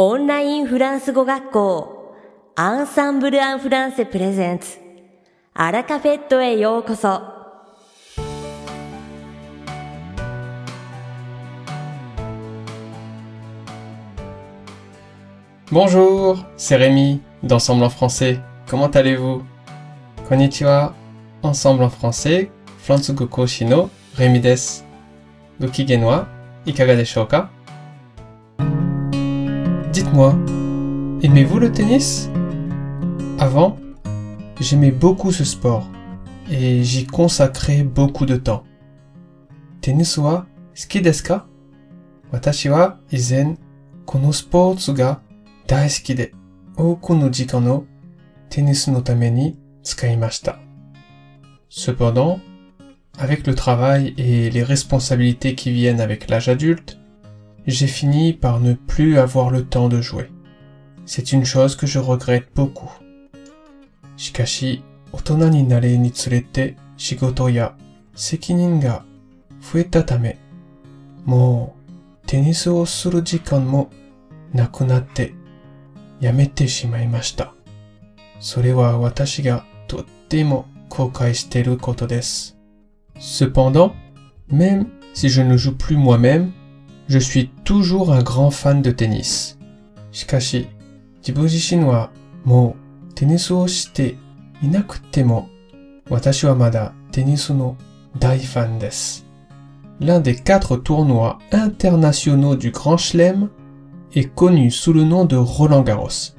オンラインフランス語学校アンサンブル・アン・フランセプレゼンツアラカフェットへようこそ「Bonjour, c'est Rémi d'Ensemble en français. Comment allez-vous こんにちは。Ensemble en français, フランス語講師の avec moi. Aimez-vous le tennis? Avant, j'aimais beaucoup ce sport et j'y consacrais beaucoup de temps. Tennis wa suki desu Watashi wa izen kono sports ga daisuki de oku no jikan tennis no tame ni. Cependant, avec le travail et les responsabilités qui viennent avec l'âge adulte, j'ai fini par ne plus avoir le temps de jouer. C'est une chose que je regrette beaucoup. しかし、大人になれにつれて仕事や責任が増えたため、もうテニスをする時間もなくなってやめてしまいました。それは私がとっても後悔していることです。Cependant, même si je ne joue plus moi-même, je suis toujours un grand fan de tennis. しかし、自分自身はもうテニスをしていなくても、私はまだテニスの大ファンです。L'un des quatre tournois internationaux du Grand Chelem est connu sous le nom de Roland Garros,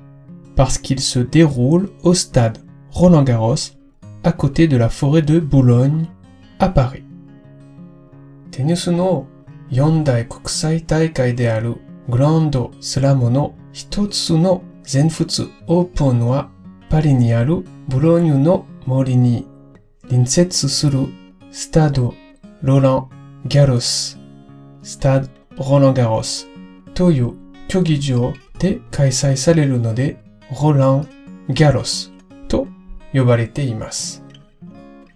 parce qu'il se déroule au stade Roland Garros, à côté de la forêt de Boulogne, à Paris. テニスの 四大国際大会であるグランドスラムの一つの全仏オープンはパリにあるブローニュの森に隣接するスタド・ロラン・ギャロス、スタド・ロラン・ガロスという競技場で開催されるので、ロラン・ギャロスと呼ばれています。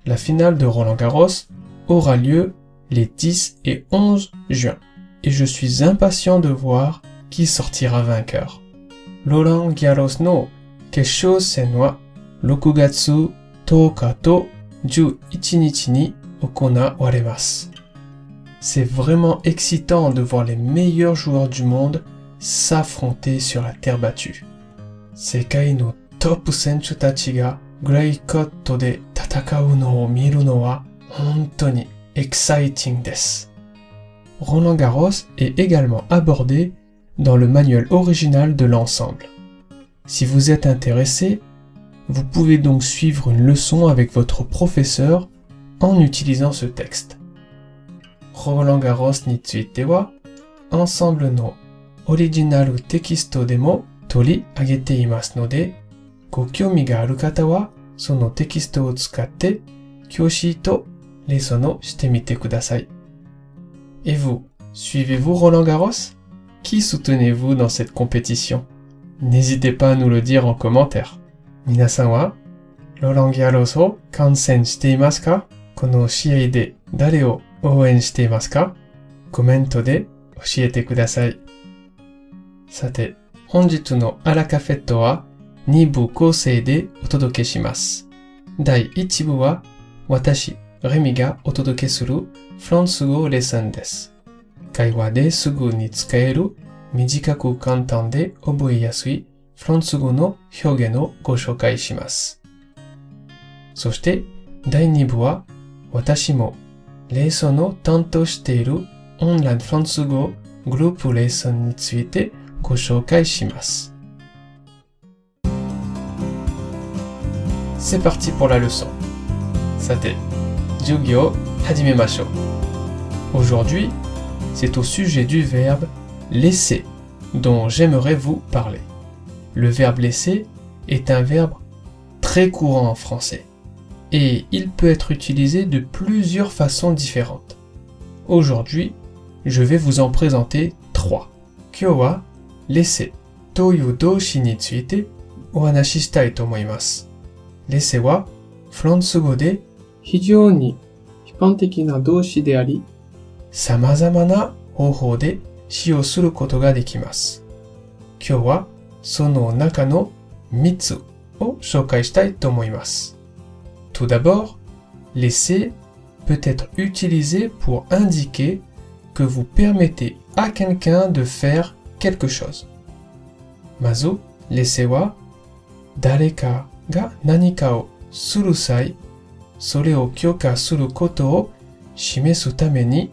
La finale de Roland Garros aura lieu les 10 et 11 juin, et je suis impatient de voir qui sortira vainqueur. Roland no Kesho Senwa Rokugatsu Tokato Juichinichini Okona Waremas. C'est vraiment excitant de voir les meilleurs joueurs du monde s'affronter sur la terre battue. Sekai no top senchu Grey de tatakau no miru no wa Exciting Death. Roland Garros est également abordé dans le manuel original de l'ensemble. Si vous êtes intéressé, vous pouvez donc suivre une leçon avec votre professeur en utilisant ce texte. Roland Garros ni wa ensemble no originaru tekisto demo toli agete imasu node go kyomi ga aru kata wa sono tekisto o tsukatte kyoshi to ので、ご興味がある方は、そのテキストを使って、教師とレッスンをしてみてください。Et vous, suivez-vous Roland Garros? Qui soutenez-vous dans cette compétition? N'hésitez pas à nous le dire en commentaire. 皆さんは、ロランギャロスを観戦していますかこの試合で誰を応援していますかコメントで教えてください。さて、本日のアラカフェットは2部構成でお届けします。第1部は私、 レミがお届けするフランス語レッスンです。会話ですぐに使える短く簡単で覚えやすいフランス語の表現をご紹介します。そして第2部は私もレッスンを担当しているオンラインフランス語グループレッスンについてご紹介します。C'est parti pour la leçon. さて、Aujourd'hui, c'est au sujet du verbe laisser dont j'aimerais vous parler. Le verbe laisser est un verbe très courant en français et il peut être utilisé de plusieurs façons différentes. Aujourd'hui, je vais vous en présenter trois. Kyo wa laisser toyu doshi ni o e omoimasu. Wa 非常に一般的な動詞であり、様々な方法で使用することができます。 今日はその中の3つを紹介したいと思います。Tout d'abord, l'essai peut être utilisé pour indiquer que vous permettez à quelqu'un de faire quelque chose. まず、l'essai は誰かが何かをする際、 それを許可することを示すために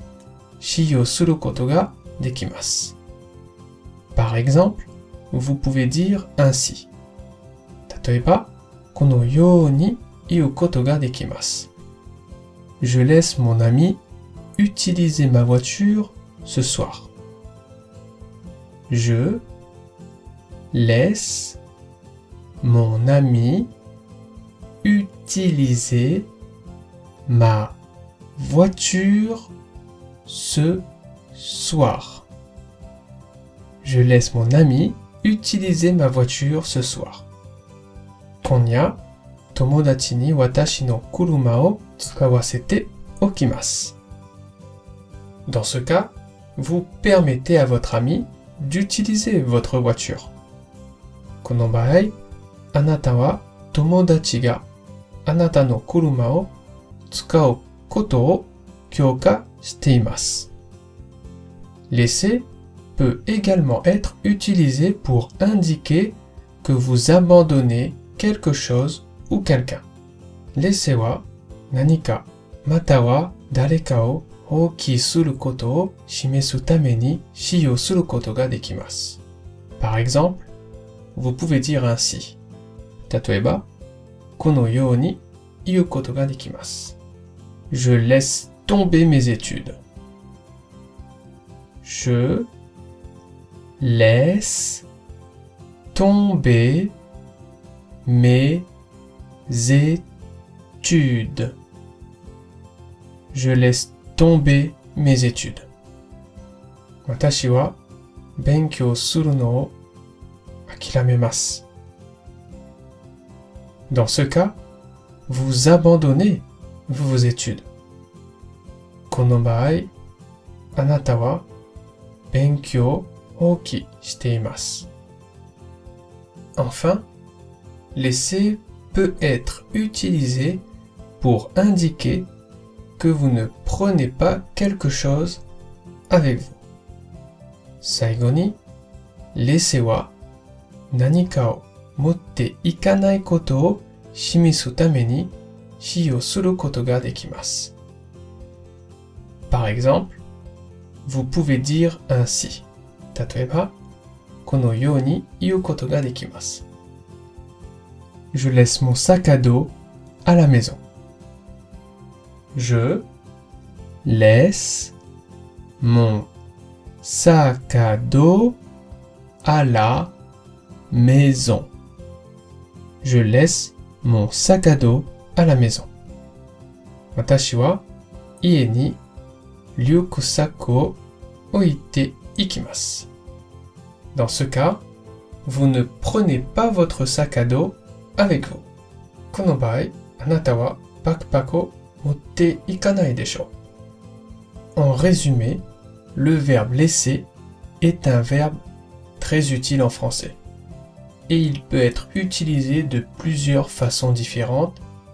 使用することができます。Par exemple, vous pouvez dire ainsi. 例えば、このように言うことができます。Je laisse mon ami utiliser ma voiture ce soir. Je laisse mon ami utiliser ma voiture ce soir. Je laisse mon ami utiliser ma voiture ce soir. 今夜、友達に私の車を使わせておきます。Dans ce cas, vous permettez à votre ami d'utiliser votre voiture. この場合、あなたは友達があなたの車を 使うことを許可しています。Laisser peut également être utilisé pour indiquer que vous abandonnez quelque chose ou quelqu'un. Laisser は何かまたは誰かを放棄することを示すために使用することができます。Par exemple, vous pouvez dire ainsi. 例えば、このように Je laisse tomber mes études. Je laisse tomber mes études. Je laisse tomber mes études. Watashi wa benkyou suru no Dans ce cas, vous abandonnez vos études. Konobai, Anatawa, Benkyo, Hoki, Shteimas. Enfin, l'essai peut être utilisé pour indiquer que vous ne prenez pas quelque chose avec vous. Saigoni, l'essai wa nanika o motte ikanai koto o shimisu tameni. いことを示すために使用することができます。Par exemple, vous pouvez dire ainsi. 例えば、このように言うことができます。Je laisse mon sac à dos à la maison. Je laisse mon sac à dos à la maison. Je laisse mon sac à dos à la maison. Watashi wa ie ni oite ikimasu. Dans ce cas, vous ne prenez pas votre sac à dos avec vous. Kono anata wa desho. En résumé, le verbe laisser est un verbe très utile en français. Et il peut être utilisé de plusieurs façons différentes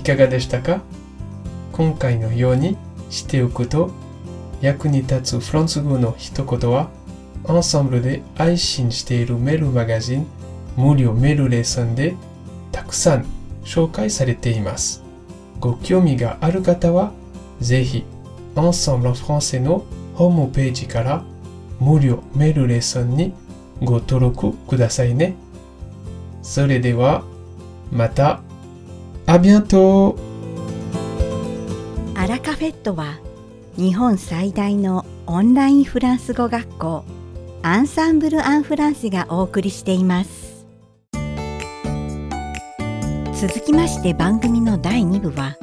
いかがでしたか？今回のようにしておくと役に立つフランス語の一言は ensemble で配信しているメールマガジン無料メールレッスンでたくさん紹介されています。ご興味がある方はぜひ Ensemble en français のホームページから無料メールレッスンにご登録くださいね。それではまた。あ bientôt! アラカフェットは日本最大のオンラインフランス語学校アンサンブル・アン・フランセがお送りしています。続きまして番組の第2部は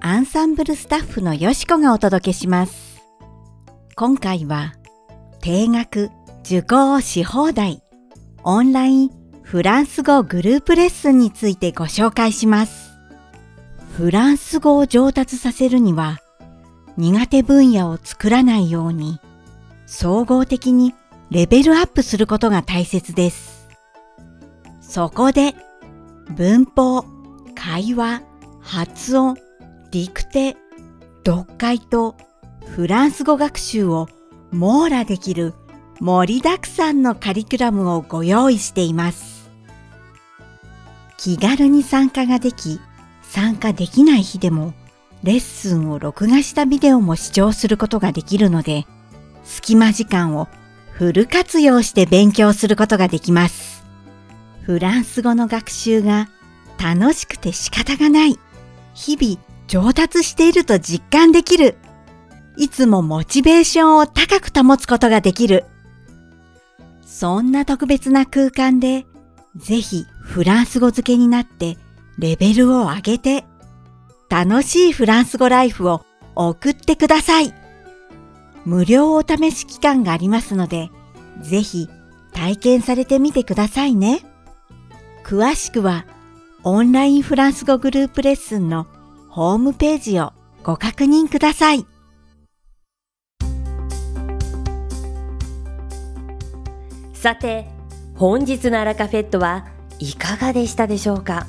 アンサンブルスタッフのよしこがお届けします。今回は定額受講し放題オンラインフランス語グループレッスンについてご紹介します。フランス語を上達させるには苦手分野を作らないように総合的にレベルアップすることが大切です。そこで文法、会話、発音、ディクテ、読解とフランス語学習を網羅できる盛りだくさんのカリキュラムをご用意しています。気軽に参加ができ、参加できない日でもレッスンを録画したビデオも視聴することができるので、隙間時間をフル活用して勉強することができます。フランス語の学習が楽しくて仕方がない。日々上達していると実感できる。いつもモチベーションを高く保つことができる。そんな特別な空間で、ぜひフランス語付けになってレベルを上げて楽しいフランス語ライフを送ってください。無料お試し期間がありますので、ぜひ体験されてみてくださいね。詳しくはオンラインフランス語グループレッスンのホームページをご確認ください。さて、本日のアラカフェットはいかがでしたでしょうか？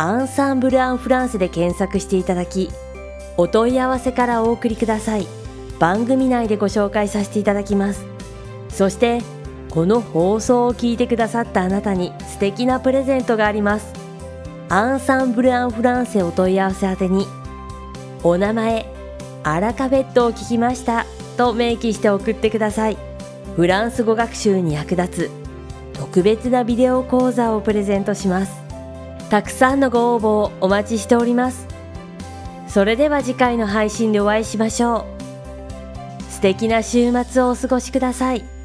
アンサンブル・アン・フランスで検索していただきお問い合わせからお送りください。番組内でご紹介させていただきます。そしてこの放送を聞いてくださったあなたに素敵なプレゼントがあります。アンサンブル・アン・フランセお問い合わせ宛てにお名前アラカフェットを聞きましたと明記して送ってください。フランス語学習に役立つ特別なビデオ講座をプレゼントします。たくさんのご応募をお待ちしておりますそれでは次回の配信でお会いしましょう素敵な週末をお過ごしください。